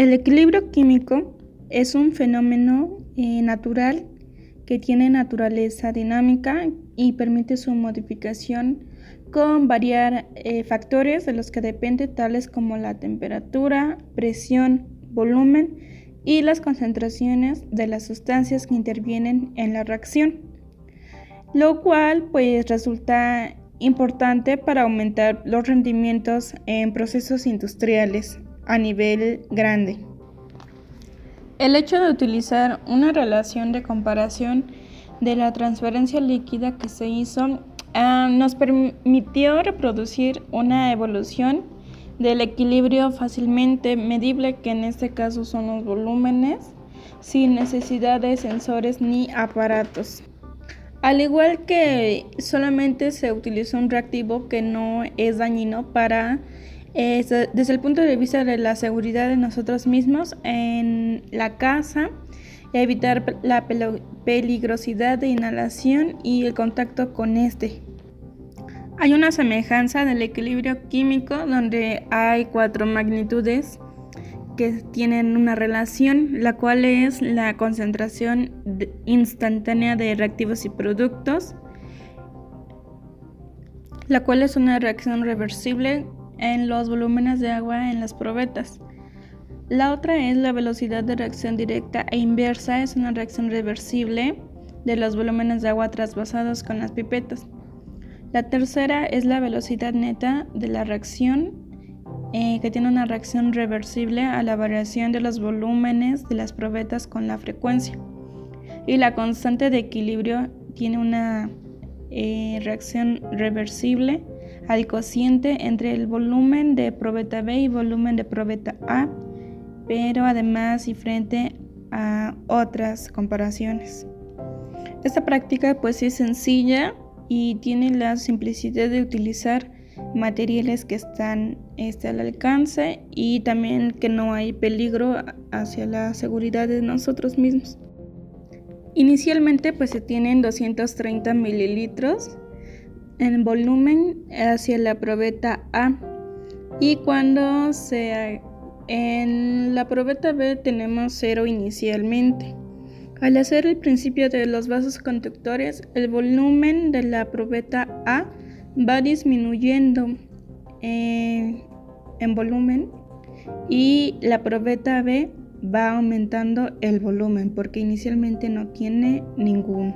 El equilibrio químico es un fenómeno eh, natural que tiene naturaleza dinámica y permite su modificación con variar eh, factores de los que depende tales como la temperatura, presión, volumen y las concentraciones de las sustancias que intervienen en la reacción, lo cual pues resulta importante para aumentar los rendimientos en procesos industriales a nivel grande. El hecho de utilizar una relación de comparación de la transferencia líquida que se hizo ah, nos permitió reproducir una evolución del equilibrio fácilmente medible, que en este caso son los volúmenes, sin necesidad de sensores ni aparatos. Al igual que solamente se utilizó un reactivo que no es dañino para desde el punto de vista de la seguridad de nosotros mismos en la casa, evitar la peligrosidad de inhalación y el contacto con este. Hay una semejanza del equilibrio químico donde hay cuatro magnitudes que tienen una relación, la cual es la concentración instantánea de reactivos y productos, la cual es una reacción reversible en los volúmenes de agua en las probetas. La otra es la velocidad de reacción directa e inversa, es una reacción reversible de los volúmenes de agua trasvasados con las pipetas. La tercera es la velocidad neta de la reacción, eh, que tiene una reacción reversible a la variación de los volúmenes de las probetas con la frecuencia. Y la constante de equilibrio tiene una eh, reacción reversible al cociente entre el volumen de probeta B y volumen de probeta A, pero además y frente a otras comparaciones. Esta práctica pues es sencilla y tiene la simplicidad de utilizar materiales que están este, al alcance y también que no hay peligro hacia la seguridad de nosotros mismos. Inicialmente pues se tienen 230 mililitros en volumen hacia la probeta A y cuando sea en la probeta B tenemos cero inicialmente. Al hacer el principio de los vasos conductores, el volumen de la probeta A va disminuyendo eh, en volumen y la probeta B va aumentando el volumen porque inicialmente no tiene ningún